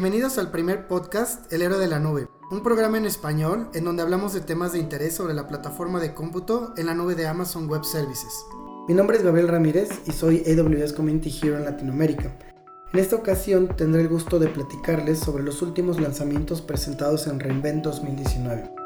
Bienvenidos al primer podcast El Héroe de la Nube, un programa en español en donde hablamos de temas de interés sobre la plataforma de cómputo en la nube de Amazon Web Services. Mi nombre es Gabriel Ramírez y soy AWS Community Hero en Latinoamérica. En esta ocasión tendré el gusto de platicarles sobre los últimos lanzamientos presentados en reInvent 2019.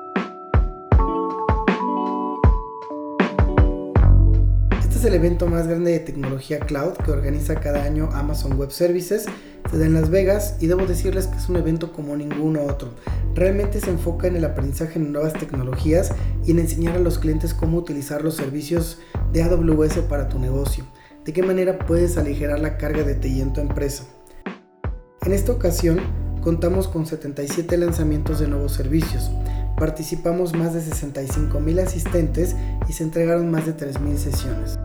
es el evento más grande de tecnología cloud que organiza cada año Amazon Web Services. En Las Vegas y debo decirles que es un evento como ninguno otro. Realmente se enfoca en el aprendizaje en nuevas tecnologías y en enseñar a los clientes cómo utilizar los servicios de AWS para tu negocio. De qué manera puedes aligerar la carga de TI en tu empresa. En esta ocasión contamos con 77 lanzamientos de nuevos servicios. Participamos más de 65 mil asistentes y se entregaron más de 3.000 sesiones.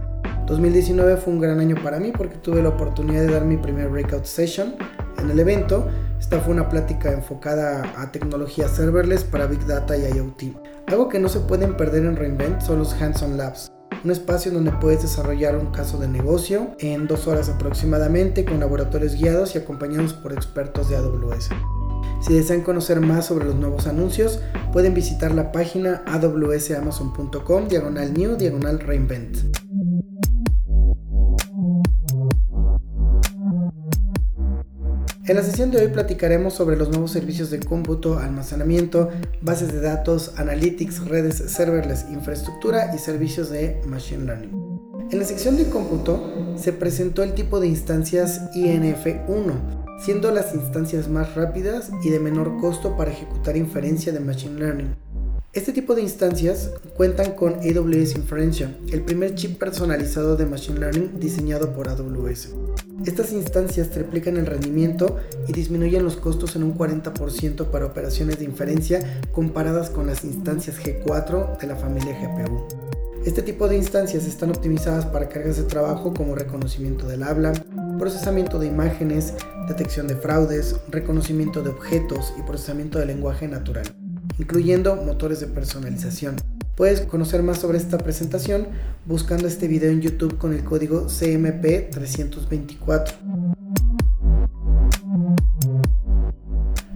2019 fue un gran año para mí porque tuve la oportunidad de dar mi primer breakout session en el evento. Esta fue una plática enfocada a tecnología serverless para Big Data y IoT. Algo que no se pueden perder en Reinvent son los Hands-on Labs, un espacio donde puedes desarrollar un caso de negocio en dos horas aproximadamente con laboratorios guiados y acompañados por expertos de AWS. Si desean conocer más sobre los nuevos anuncios, pueden visitar la página awsamazon.com diagonal new diagonal reinvent. En la sesión de hoy platicaremos sobre los nuevos servicios de cómputo, almacenamiento, bases de datos, analytics, redes serverless, infraestructura y servicios de machine learning. En la sección de cómputo se presentó el tipo de instancias INF1, siendo las instancias más rápidas y de menor costo para ejecutar inferencia de machine learning. Este tipo de instancias cuentan con AWS Inferencia, el primer chip personalizado de Machine Learning diseñado por AWS. Estas instancias triplican el rendimiento y disminuyen los costos en un 40% para operaciones de inferencia comparadas con las instancias G4 de la familia GPU. Este tipo de instancias están optimizadas para cargas de trabajo como reconocimiento del habla, procesamiento de imágenes, detección de fraudes, reconocimiento de objetos y procesamiento de lenguaje natural incluyendo motores de personalización. Puedes conocer más sobre esta presentación buscando este video en YouTube con el código CMP324.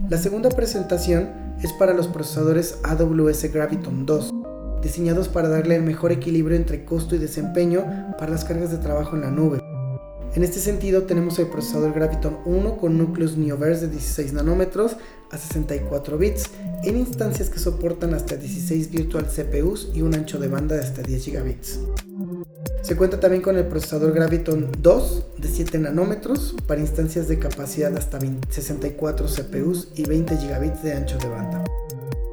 La segunda presentación es para los procesadores AWS Graviton 2, diseñados para darle el mejor equilibrio entre costo y desempeño para las cargas de trabajo en la nube. En este sentido tenemos el procesador Graviton 1 con núcleos Neoverse de 16 nanómetros a 64 bits en instancias que soportan hasta 16 virtual CPUs y un ancho de banda de hasta 10 gigabits. Se cuenta también con el procesador Graviton 2 de 7 nanómetros para instancias de capacidad hasta 64 CPUs y 20 gigabits de ancho de banda.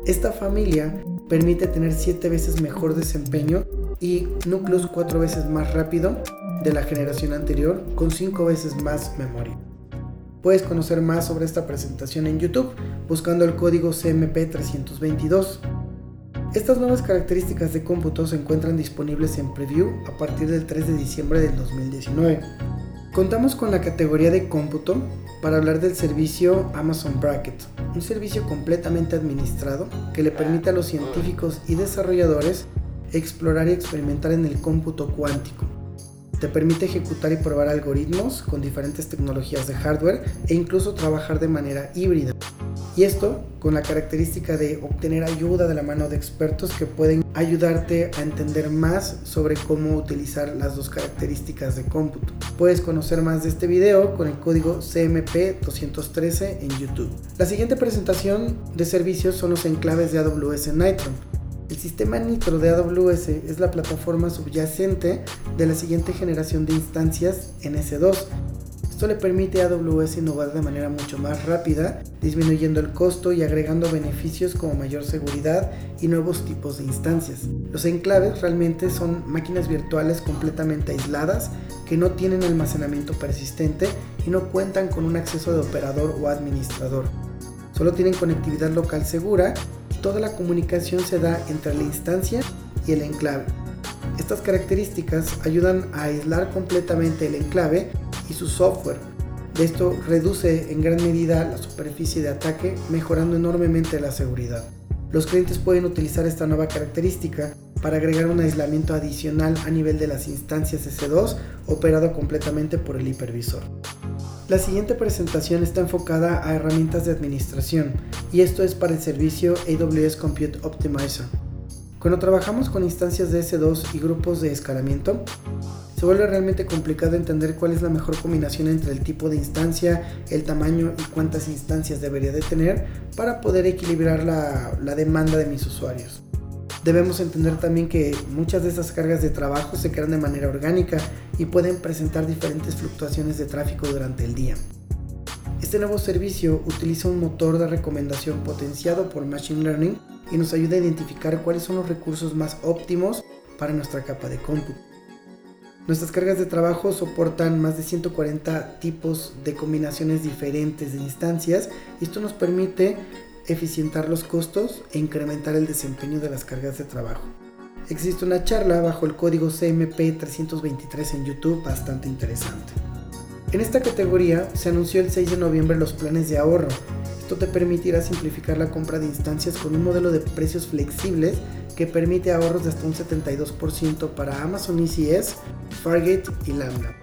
Esta familia permite tener 7 veces mejor desempeño y núcleos 4 veces más rápido de la generación anterior con 5 veces más memoria. Puedes conocer más sobre esta presentación en YouTube buscando el código CMP322. Estas nuevas características de cómputo se encuentran disponibles en preview a partir del 3 de diciembre del 2019. Contamos con la categoría de cómputo para hablar del servicio Amazon Bracket, un servicio completamente administrado que le permite a los científicos y desarrolladores explorar y experimentar en el cómputo cuántico te permite ejecutar y probar algoritmos con diferentes tecnologías de hardware e incluso trabajar de manera híbrida. Y esto con la característica de obtener ayuda de la mano de expertos que pueden ayudarte a entender más sobre cómo utilizar las dos características de cómputo. Puedes conocer más de este video con el código CMP213 en YouTube. La siguiente presentación de servicios son los enclaves de AWS Nitro el sistema Nitro de AWS es la plataforma subyacente de la siguiente generación de instancias en S2. Esto le permite a AWS innovar de manera mucho más rápida, disminuyendo el costo y agregando beneficios como mayor seguridad y nuevos tipos de instancias. Los enclaves realmente son máquinas virtuales completamente aisladas que no tienen almacenamiento persistente y no cuentan con un acceso de operador o administrador. Solo tienen conectividad local segura toda la comunicación se da entre la instancia y el enclave. Estas características ayudan a aislar completamente el enclave y su software. Esto reduce en gran medida la superficie de ataque, mejorando enormemente la seguridad. Los clientes pueden utilizar esta nueva característica para agregar un aislamiento adicional a nivel de las instancias S2 operado completamente por el hipervisor. La siguiente presentación está enfocada a herramientas de administración y esto es para el servicio AWS Compute Optimizer. Cuando trabajamos con instancias de S2 y grupos de escalamiento, se vuelve realmente complicado entender cuál es la mejor combinación entre el tipo de instancia, el tamaño y cuántas instancias debería de tener para poder equilibrar la, la demanda de mis usuarios. Debemos entender también que muchas de esas cargas de trabajo se crean de manera orgánica y pueden presentar diferentes fluctuaciones de tráfico durante el día. Este nuevo servicio utiliza un motor de recomendación potenciado por Machine Learning y nos ayuda a identificar cuáles son los recursos más óptimos para nuestra capa de cómputo. Nuestras cargas de trabajo soportan más de 140 tipos de combinaciones diferentes de instancias y esto nos permite eficientar los costos e incrementar el desempeño de las cargas de trabajo. Existe una charla bajo el código CMP323 en YouTube bastante interesante. En esta categoría se anunció el 6 de noviembre los planes de ahorro. Esto te permitirá simplificar la compra de instancias con un modelo de precios flexibles que permite ahorros de hasta un 72% para Amazon ECS, Fargate y Lambda.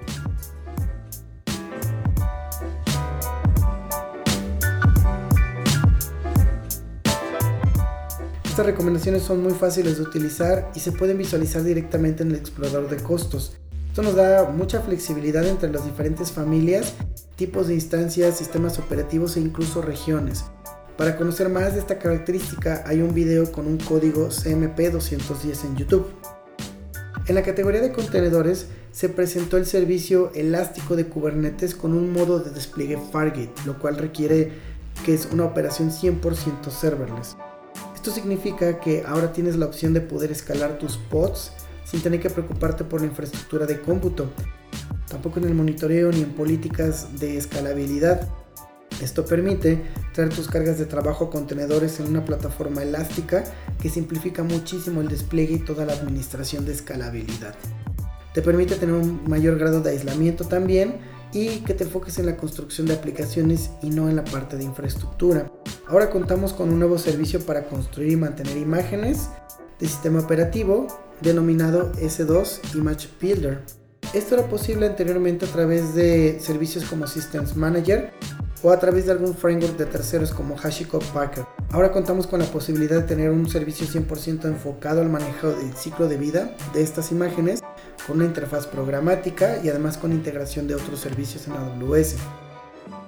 Estas recomendaciones son muy fáciles de utilizar y se pueden visualizar directamente en el explorador de costos. Esto nos da mucha flexibilidad entre las diferentes familias, tipos de instancias, sistemas operativos e incluso regiones. Para conocer más de esta característica hay un video con un código CMP210 en YouTube. En la categoría de contenedores se presentó el servicio elástico de Kubernetes con un modo de despliegue Fargate, lo cual requiere que es una operación 100% serverless. Esto significa que ahora tienes la opción de poder escalar tus pods sin tener que preocuparte por la infraestructura de cómputo, tampoco en el monitoreo ni en políticas de escalabilidad. Esto permite traer tus cargas de trabajo a contenedores en una plataforma elástica que simplifica muchísimo el despliegue y toda la administración de escalabilidad. Te permite tener un mayor grado de aislamiento también y que te enfoques en la construcción de aplicaciones y no en la parte de infraestructura. Ahora contamos con un nuevo servicio para construir y mantener imágenes de sistema operativo denominado S2 Image Builder. Esto era posible anteriormente a través de servicios como Systems Manager o a través de algún framework de terceros como HashiCorp Packer. Ahora contamos con la posibilidad de tener un servicio 100% enfocado al manejo del ciclo de vida de estas imágenes con una interfaz programática y además con integración de otros servicios en AWS.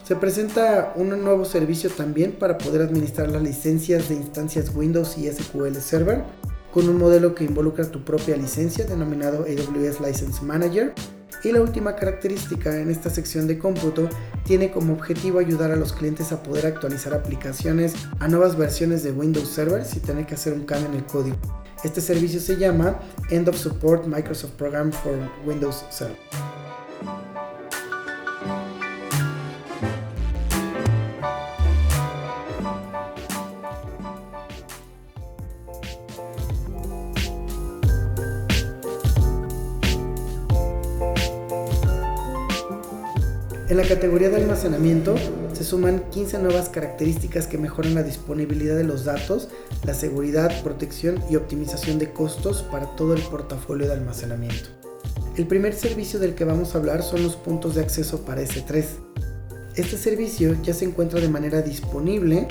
Se presenta un nuevo servicio también para poder administrar las licencias de instancias Windows y SQL Server con un modelo que involucra tu propia licencia denominado AWS License Manager. Y la última característica en esta sección de cómputo tiene como objetivo ayudar a los clientes a poder actualizar aplicaciones a nuevas versiones de Windows Server sin tener que hacer un cambio en el código. Este servicio se llama End of Support Microsoft Program for Windows Server. En la categoría de almacenamiento se suman 15 nuevas características que mejoran la disponibilidad de los datos, la seguridad, protección y optimización de costos para todo el portafolio de almacenamiento. El primer servicio del que vamos a hablar son los puntos de acceso para S3. Este servicio ya se encuentra de manera disponible,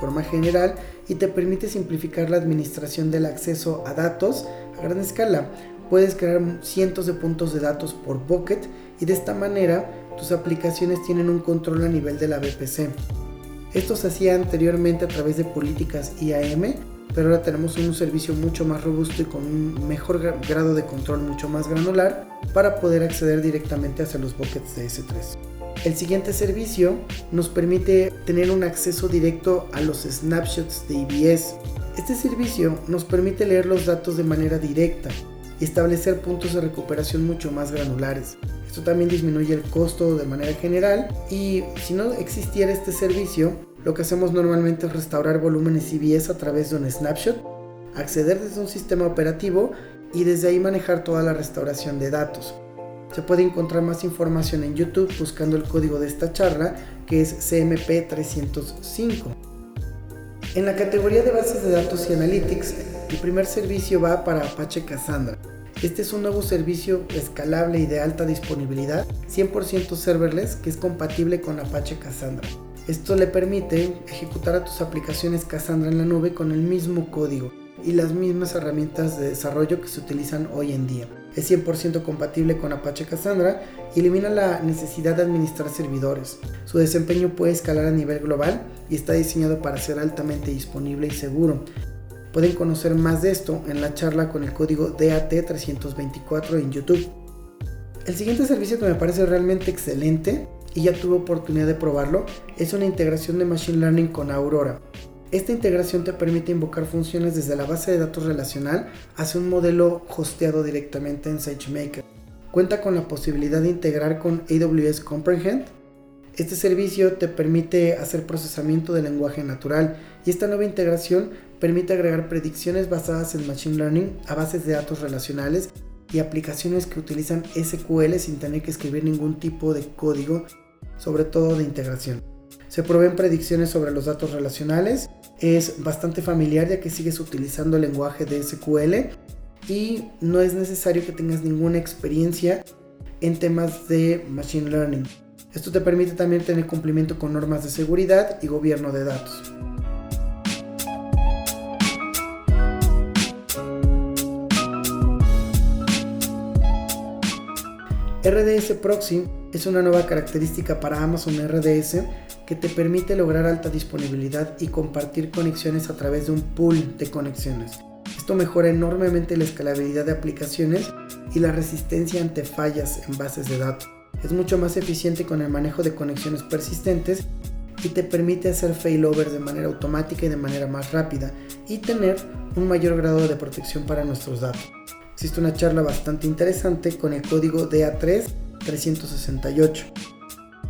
forma general, y te permite simplificar la administración del acceso a datos a gran escala. Puedes crear cientos de puntos de datos por bucket y de esta manera tus aplicaciones tienen un control a nivel de la VPC. Esto se hacía anteriormente a través de políticas IAM, pero ahora tenemos un servicio mucho más robusto y con un mejor grado de control mucho más granular para poder acceder directamente hacia los buckets de S3. El siguiente servicio nos permite tener un acceso directo a los snapshots de IBS. Este servicio nos permite leer los datos de manera directa y establecer puntos de recuperación mucho más granulares. Esto también disminuye el costo de manera general y si no existiera este servicio, lo que hacemos normalmente es restaurar volúmenes CBS a través de un snapshot, acceder desde un sistema operativo y desde ahí manejar toda la restauración de datos. Se puede encontrar más información en YouTube buscando el código de esta charla que es CMP305. En la categoría de bases de datos y analytics, el primer servicio va para Apache Cassandra. Este es un nuevo servicio escalable y de alta disponibilidad, 100% serverless, que es compatible con Apache Cassandra. Esto le permite ejecutar a tus aplicaciones Cassandra en la nube con el mismo código y las mismas herramientas de desarrollo que se utilizan hoy en día. Es 100% compatible con Apache Cassandra y elimina la necesidad de administrar servidores. Su desempeño puede escalar a nivel global y está diseñado para ser altamente disponible y seguro. Pueden conocer más de esto en la charla con el código DAT324 en YouTube. El siguiente servicio que me parece realmente excelente y ya tuve oportunidad de probarlo es una integración de Machine Learning con Aurora. Esta integración te permite invocar funciones desde la base de datos relacional hacia un modelo hosteado directamente en SageMaker. Cuenta con la posibilidad de integrar con AWS Comprehend. Este servicio te permite hacer procesamiento de lenguaje natural y esta nueva integración permite agregar predicciones basadas en Machine Learning a bases de datos relacionales y aplicaciones que utilizan SQL sin tener que escribir ningún tipo de código, sobre todo de integración. Se proveen predicciones sobre los datos relacionales, es bastante familiar ya que sigues utilizando el lenguaje de SQL y no es necesario que tengas ninguna experiencia en temas de Machine Learning. Esto te permite también tener cumplimiento con normas de seguridad y gobierno de datos. RDS Proxy es una nueva característica para Amazon RDS que te permite lograr alta disponibilidad y compartir conexiones a través de un pool de conexiones. Esto mejora enormemente la escalabilidad de aplicaciones y la resistencia ante fallas en bases de datos. Es mucho más eficiente con el manejo de conexiones persistentes y te permite hacer failover de manera automática y de manera más rápida y tener un mayor grado de protección para nuestros datos existe una charla bastante interesante con el código DA3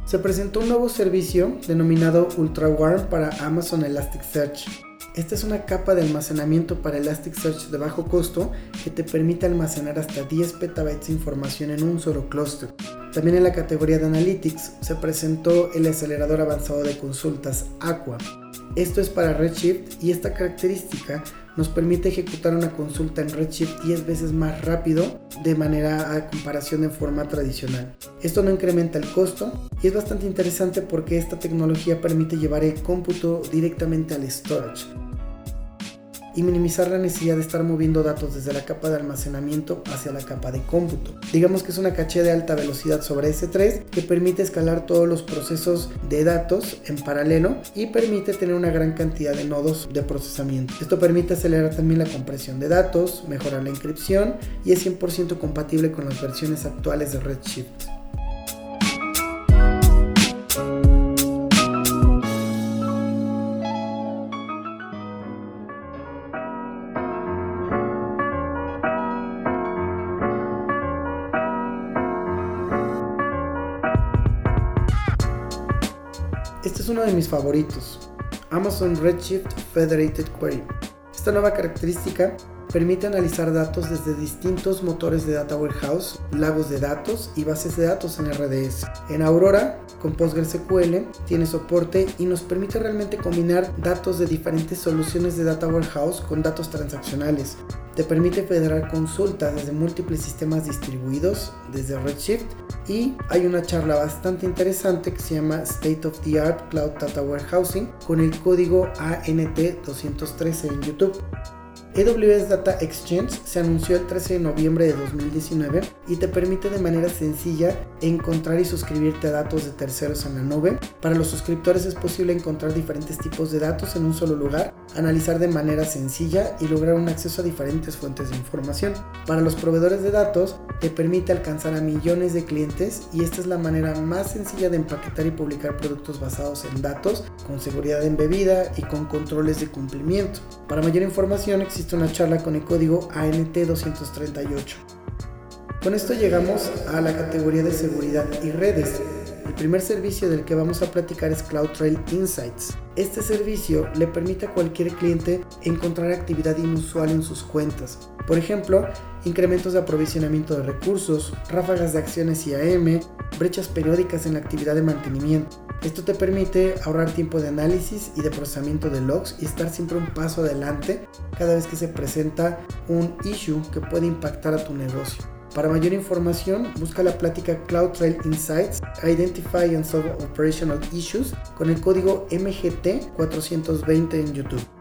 Se presentó un nuevo servicio denominado UltraWarm para Amazon Elasticsearch. Esta es una capa de almacenamiento para Elasticsearch de bajo costo que te permite almacenar hasta 10 petabytes de información en un solo clúster. También en la categoría de Analytics se presentó el acelerador avanzado de consultas Aqua. Esto es para Redshift y esta característica nos permite ejecutar una consulta en Redshift 10 veces más rápido de manera a comparación en forma tradicional. Esto no incrementa el costo y es bastante interesante porque esta tecnología permite llevar el cómputo directamente al storage y minimizar la necesidad de estar moviendo datos desde la capa de almacenamiento hacia la capa de cómputo. Digamos que es una caché de alta velocidad sobre S3 que permite escalar todos los procesos de datos en paralelo y permite tener una gran cantidad de nodos de procesamiento. Esto permite acelerar también la compresión de datos, mejorar la inscripción y es 100% compatible con las versiones actuales de Redshift. Mis favoritos, Amazon Redshift Federated Query. Esta nueva característica permite analizar datos desde distintos motores de Data Warehouse, lagos de datos y bases de datos en RDS. En Aurora, con PostgreSQL, tiene soporte y nos permite realmente combinar datos de diferentes soluciones de Data Warehouse con datos transaccionales. Te permite federar consultas desde múltiples sistemas distribuidos, desde Redshift, y hay una charla bastante interesante que se llama State of the Art Cloud Data Warehousing con el código ANT213 en YouTube. AWS Data Exchange se anunció el 13 de noviembre de 2019 y te permite de manera sencilla encontrar y suscribirte a datos de terceros en la nube. Para los suscriptores es posible encontrar diferentes tipos de datos en un solo lugar, analizar de manera sencilla y lograr un acceso a diferentes fuentes de información. Para los proveedores de datos te permite alcanzar a millones de clientes y esta es la manera más sencilla de empaquetar y publicar productos basados en datos con seguridad embebida y con controles de cumplimiento. Para mayor información existe una charla con el código ANT238. Con esto llegamos a la categoría de seguridad y redes. El primer servicio del que vamos a platicar es CloudTrail Insights. Este servicio le permite a cualquier cliente encontrar actividad inusual en sus cuentas. Por ejemplo, incrementos de aprovisionamiento de recursos, ráfagas de acciones IAM, brechas periódicas en la actividad de mantenimiento. Esto te permite ahorrar tiempo de análisis y de procesamiento de logs y estar siempre un paso adelante cada vez que se presenta un issue que puede impactar a tu negocio. Para mayor información, busca la plática CloudTrail Insights Identify and Solve Operational Issues con el código MGT420 en YouTube.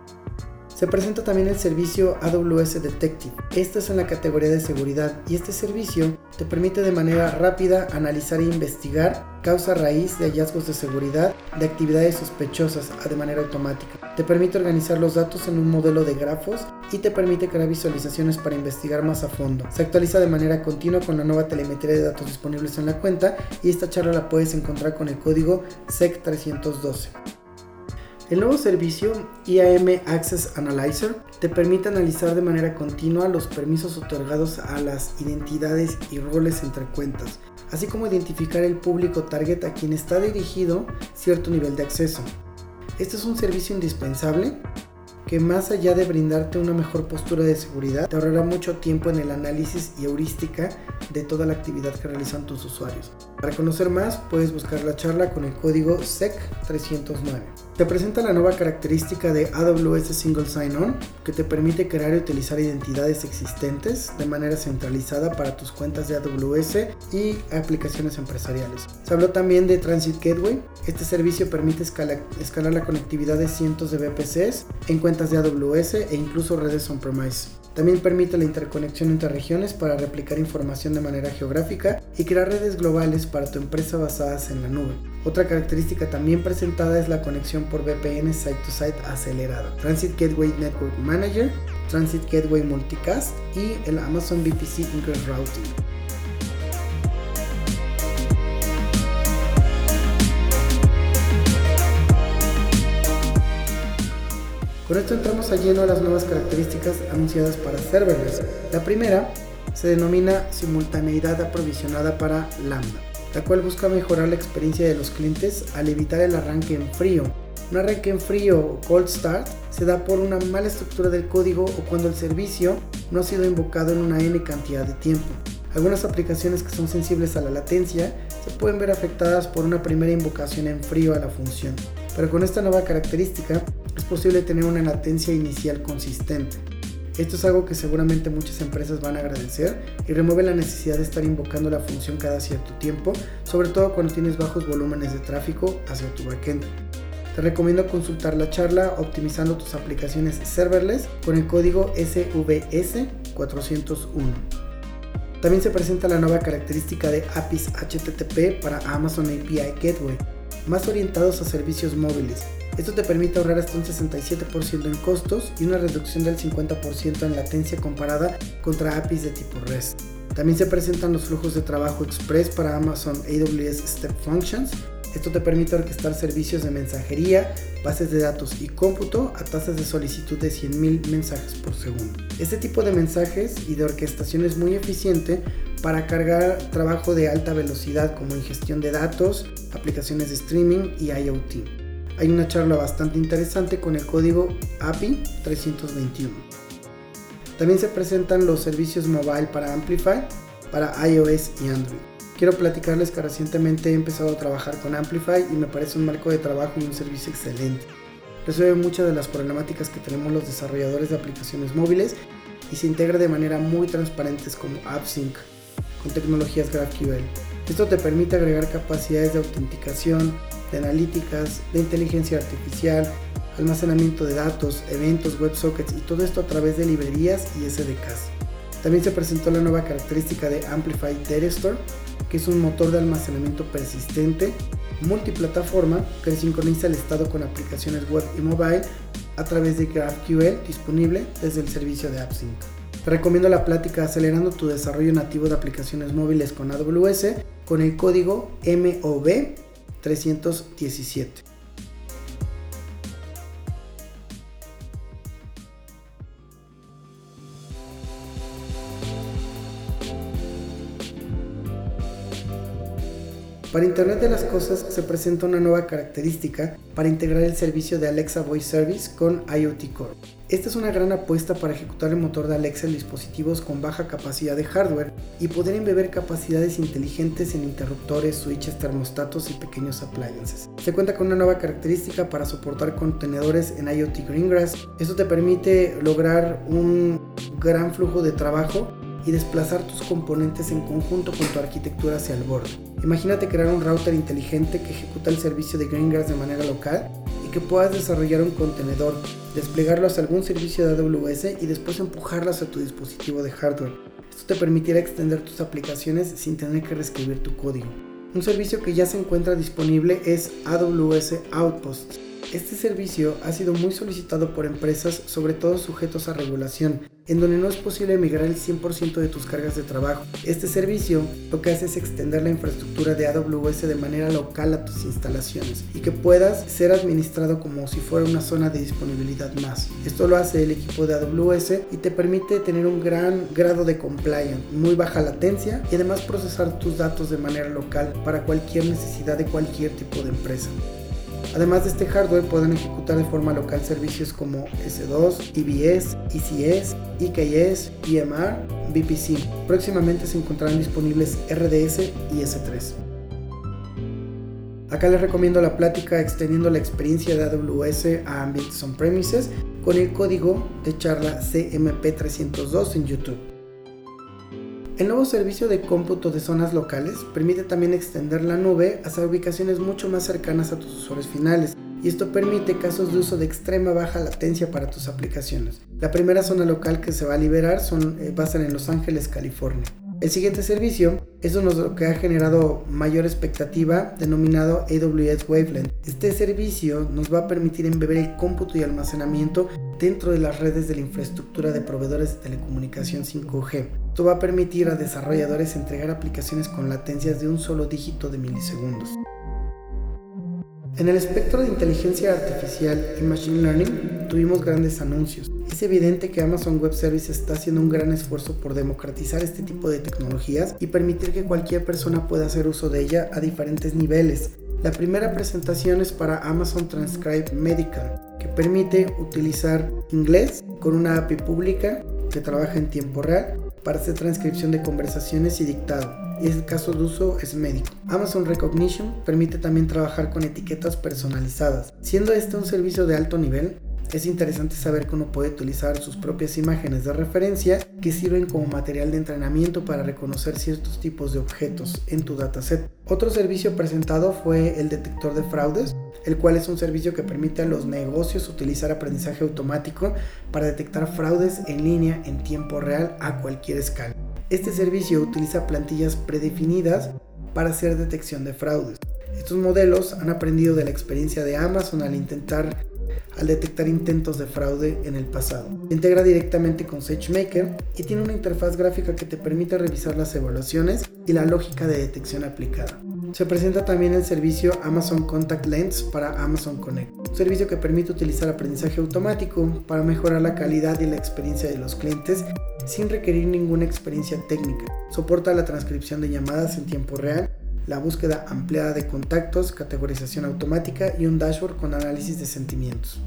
Se presenta también el servicio AWS Detective. Esta es en la categoría de seguridad y este servicio te permite de manera rápida analizar e investigar causa raíz de hallazgos de seguridad de actividades sospechosas de manera automática. Te permite organizar los datos en un modelo de grafos y te permite crear visualizaciones para investigar más a fondo. Se actualiza de manera continua con la nueva telemetría de datos disponibles en la cuenta y esta charla la puedes encontrar con el código SEC312. El nuevo servicio IAM Access Analyzer te permite analizar de manera continua los permisos otorgados a las identidades y roles entre cuentas, así como identificar el público target a quien está dirigido cierto nivel de acceso. Este es un servicio indispensable que más allá de brindarte una mejor postura de seguridad, te ahorrará mucho tiempo en el análisis y heurística de toda la actividad que realizan tus usuarios. Para conocer más, puedes buscar la charla con el código SEC309. Te presenta la nueva característica de AWS Single Sign-On, que te permite crear y utilizar identidades existentes de manera centralizada para tus cuentas de AWS y aplicaciones empresariales. Se habló también de Transit Gateway. Este servicio permite escalar, escalar la conectividad de cientos de VPCs en cuentas de AWS e incluso redes on-premise. También permite la interconexión entre regiones para replicar información de manera geográfica y crear redes globales para tu empresa basadas en la nube. Otra característica también presentada es la conexión por VPN site-to-site acelerada, Transit Gateway Network Manager, Transit Gateway Multicast y el Amazon VPC Ingress Routing. Con esto entramos a lleno a las nuevas características anunciadas para serverless. La primera se denomina simultaneidad aprovisionada para Lambda, la cual busca mejorar la experiencia de los clientes al evitar el arranque en frío. Un arranque en frío o cold start se da por una mala estructura del código o cuando el servicio no ha sido invocado en una n cantidad de tiempo. Algunas aplicaciones que son sensibles a la latencia se pueden ver afectadas por una primera invocación en frío a la función, pero con esta nueva característica es posible tener una latencia inicial consistente. Esto es algo que seguramente muchas empresas van a agradecer y remueve la necesidad de estar invocando la función cada cierto tiempo, sobre todo cuando tienes bajos volúmenes de tráfico hacia tu backend. Te recomiendo consultar la charla optimizando tus aplicaciones serverless con el código SVS401. También se presenta la nueva característica de APIs HTTP para Amazon API Gateway, más orientados a servicios móviles esto te permite ahorrar hasta un 67% en costos y una reducción del 50% en latencia comparada contra APIs de tipo REST. También se presentan los flujos de trabajo express para Amazon AWS Step Functions. Esto te permite orquestar servicios de mensajería, bases de datos y cómputo a tasas de solicitud de 100.000 mensajes por segundo. Este tipo de mensajes y de orquestación es muy eficiente para cargar trabajo de alta velocidad como ingestión de datos, aplicaciones de streaming y IoT hay una charla bastante interesante con el código API 321. También se presentan los servicios mobile para Amplify, para iOS y Android. Quiero platicarles que recientemente he empezado a trabajar con Amplify y me parece un marco de trabajo y un servicio excelente. Resuelve muchas de las problemáticas que tenemos los desarrolladores de aplicaciones móviles y se integra de manera muy transparente como AppSync con tecnologías GraphQL. Esto te permite agregar capacidades de autenticación, de analíticas, de inteligencia artificial, almacenamiento de datos, eventos, WebSockets y todo esto a través de librerías y SDKs. También se presentó la nueva característica de Amplify Data Store, que es un motor de almacenamiento persistente multiplataforma que sincroniza el estado con aplicaciones web y mobile a través de GraphQL disponible desde el servicio de AppSync. Recomiendo la plática Acelerando tu desarrollo nativo de aplicaciones móviles con AWS con el código MOV 317. Para Internet de las Cosas se presenta una nueva característica para integrar el servicio de Alexa Voice Service con IoT Core. Esta es una gran apuesta para ejecutar el motor de Alexa en dispositivos con baja capacidad de hardware y poder embeber capacidades inteligentes en interruptores, switches, termostatos y pequeños appliances. Se cuenta con una nueva característica para soportar contenedores en IoT Greengrass. Esto te permite lograr un gran flujo de trabajo y desplazar tus componentes en conjunto con tu arquitectura hacia el borde. Imagínate crear un router inteligente que ejecuta el servicio de Greengrass de manera local y que puedas desarrollar un contenedor, desplegarlo hacia algún servicio de AWS y después empujarlas a tu dispositivo de hardware. Esto te permitirá extender tus aplicaciones sin tener que reescribir tu código. Un servicio que ya se encuentra disponible es AWS Outposts. Este servicio ha sido muy solicitado por empresas, sobre todo sujetos a regulación, en donde no es posible migrar el 100% de tus cargas de trabajo. Este servicio lo que hace es extender la infraestructura de AWS de manera local a tus instalaciones y que puedas ser administrado como si fuera una zona de disponibilidad más. Esto lo hace el equipo de AWS y te permite tener un gran grado de compliance, muy baja latencia y además procesar tus datos de manera local para cualquier necesidad de cualquier tipo de empresa. Además de este hardware pueden ejecutar de forma local servicios como S2, EBS, ECS, EKS, EMR, VPC. Próximamente se encontrarán disponibles RDS y S3. Acá les recomiendo la plática extendiendo la experiencia de AWS a ambientes on-premises con el código de charla CMP302 en YouTube. El nuevo servicio de cómputo de zonas locales permite también extender la nube hacia ubicaciones mucho más cercanas a tus usuarios finales y esto permite casos de uso de extrema baja latencia para tus aplicaciones. La primera zona local que se va a liberar son, eh, en Los Ángeles, California. El siguiente servicio es uno que ha generado mayor expectativa, denominado AWS Wavelength. Este servicio nos va a permitir embeber el cómputo y almacenamiento dentro de las redes de la infraestructura de proveedores de telecomunicación 5G. Esto va a permitir a desarrolladores entregar aplicaciones con latencias de un solo dígito de milisegundos. En el espectro de inteligencia artificial y machine learning tuvimos grandes anuncios. Es evidente que Amazon Web Services está haciendo un gran esfuerzo por democratizar este tipo de tecnologías y permitir que cualquier persona pueda hacer uso de ella a diferentes niveles. La primera presentación es para Amazon Transcribe Medical, que permite utilizar inglés con una API pública que trabaja en tiempo real para hacer transcripción de conversaciones y dictado y el caso de uso es médico. Amazon Recognition permite también trabajar con etiquetas personalizadas. Siendo este un servicio de alto nivel, es interesante saber que uno puede utilizar sus propias imágenes de referencia que sirven como material de entrenamiento para reconocer ciertos tipos de objetos en tu dataset. Otro servicio presentado fue el detector de fraudes, el cual es un servicio que permite a los negocios utilizar aprendizaje automático para detectar fraudes en línea en tiempo real a cualquier escala. Este servicio utiliza plantillas predefinidas para hacer detección de fraudes. Estos modelos han aprendido de la experiencia de Amazon al intentar al detectar intentos de fraude en el pasado. Integra directamente con SageMaker y tiene una interfaz gráfica que te permite revisar las evaluaciones y la lógica de detección aplicada. Se presenta también el servicio Amazon Contact Lens para Amazon Connect, servicio que permite utilizar aprendizaje automático para mejorar la calidad y la experiencia de los clientes sin requerir ninguna experiencia técnica. Soporta la transcripción de llamadas en tiempo real, la búsqueda ampliada de contactos, categorización automática y un dashboard con análisis de sentimientos.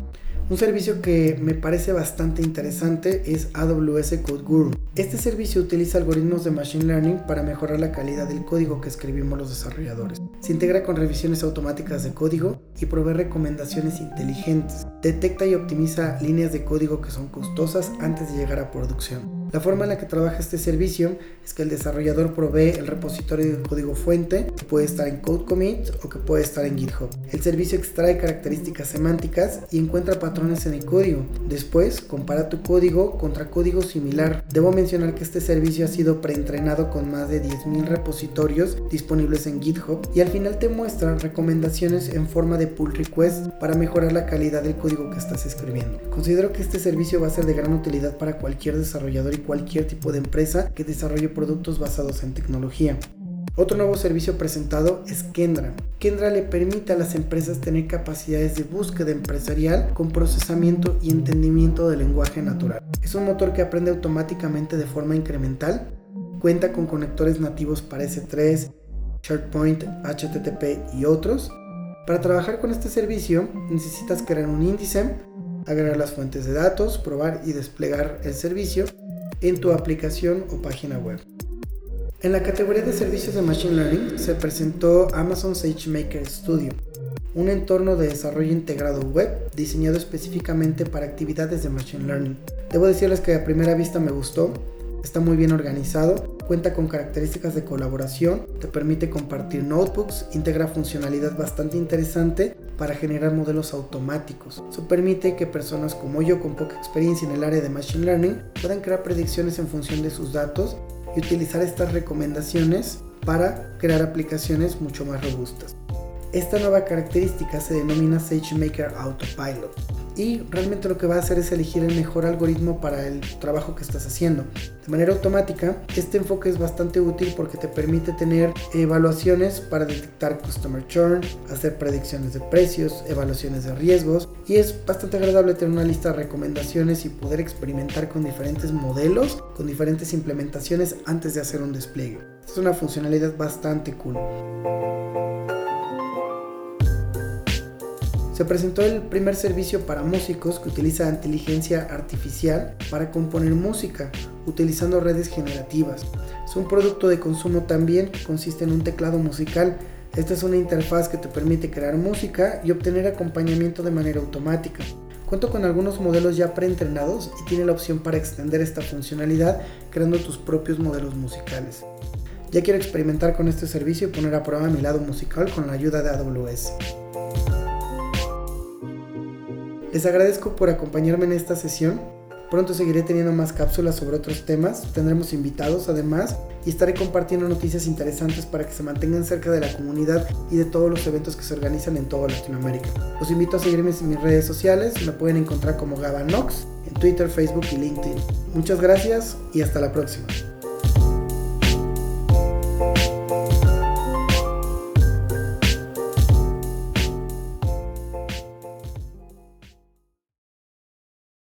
Un servicio que me parece bastante interesante es AWS Code Guru. Este servicio utiliza algoritmos de Machine Learning para mejorar la calidad del código que escribimos los desarrolladores. Se integra con revisiones automáticas de código y provee recomendaciones inteligentes. Detecta y optimiza líneas de código que son costosas antes de llegar a producción. La forma en la que trabaja este servicio es que el desarrollador provee el repositorio de código fuente, que puede estar en Code Commit o que puede estar en GitHub. El servicio extrae características semánticas y encuentra patrones en el código. Después, compara tu código contra código similar. Debo mencionar que este servicio ha sido preentrenado con más de 10.000 repositorios disponibles en GitHub y al final te muestra recomendaciones en forma de pull request para mejorar la calidad del código que estás escribiendo. Considero que este servicio va a ser de gran utilidad para cualquier desarrollador y cualquier tipo de empresa que desarrolle productos basados en tecnología. Otro nuevo servicio presentado es Kendra. Kendra le permite a las empresas tener capacidades de búsqueda empresarial con procesamiento y entendimiento del lenguaje natural. Es un motor que aprende automáticamente de forma incremental, cuenta con conectores nativos para S3, SharePoint, HTTP y otros. Para trabajar con este servicio necesitas crear un índice, agregar las fuentes de datos, probar y desplegar el servicio en tu aplicación o página web. En la categoría de servicios de Machine Learning se presentó Amazon SageMaker Studio, un entorno de desarrollo integrado web diseñado específicamente para actividades de Machine Learning. Debo decirles que a primera vista me gustó, está muy bien organizado, cuenta con características de colaboración, te permite compartir notebooks, integra funcionalidad bastante interesante para generar modelos automáticos. Eso permite que personas como yo con poca experiencia en el área de Machine Learning puedan crear predicciones en función de sus datos y utilizar estas recomendaciones para crear aplicaciones mucho más robustas. Esta nueva característica se denomina SageMaker Autopilot y realmente lo que va a hacer es elegir el mejor algoritmo para el trabajo que estás haciendo. De manera automática, este enfoque es bastante útil porque te permite tener evaluaciones para detectar customer churn, hacer predicciones de precios, evaluaciones de riesgos y es bastante agradable tener una lista de recomendaciones y poder experimentar con diferentes modelos, con diferentes implementaciones antes de hacer un despliegue. es una funcionalidad bastante cool. Se presentó el primer servicio para músicos que utiliza inteligencia artificial para componer música utilizando redes generativas. Es un producto de consumo también que consiste en un teclado musical. Esta es una interfaz que te permite crear música y obtener acompañamiento de manera automática. Cuento con algunos modelos ya preentrenados y tiene la opción para extender esta funcionalidad creando tus propios modelos musicales. Ya quiero experimentar con este servicio y poner a prueba mi lado musical con la ayuda de AWS. Les agradezco por acompañarme en esta sesión. Pronto seguiré teniendo más cápsulas sobre otros temas, tendremos invitados además y estaré compartiendo noticias interesantes para que se mantengan cerca de la comunidad y de todos los eventos que se organizan en toda Latinoamérica. Los invito a seguirme en mis redes sociales, me pueden encontrar como Gabanox en Twitter, Facebook y LinkedIn. Muchas gracias y hasta la próxima.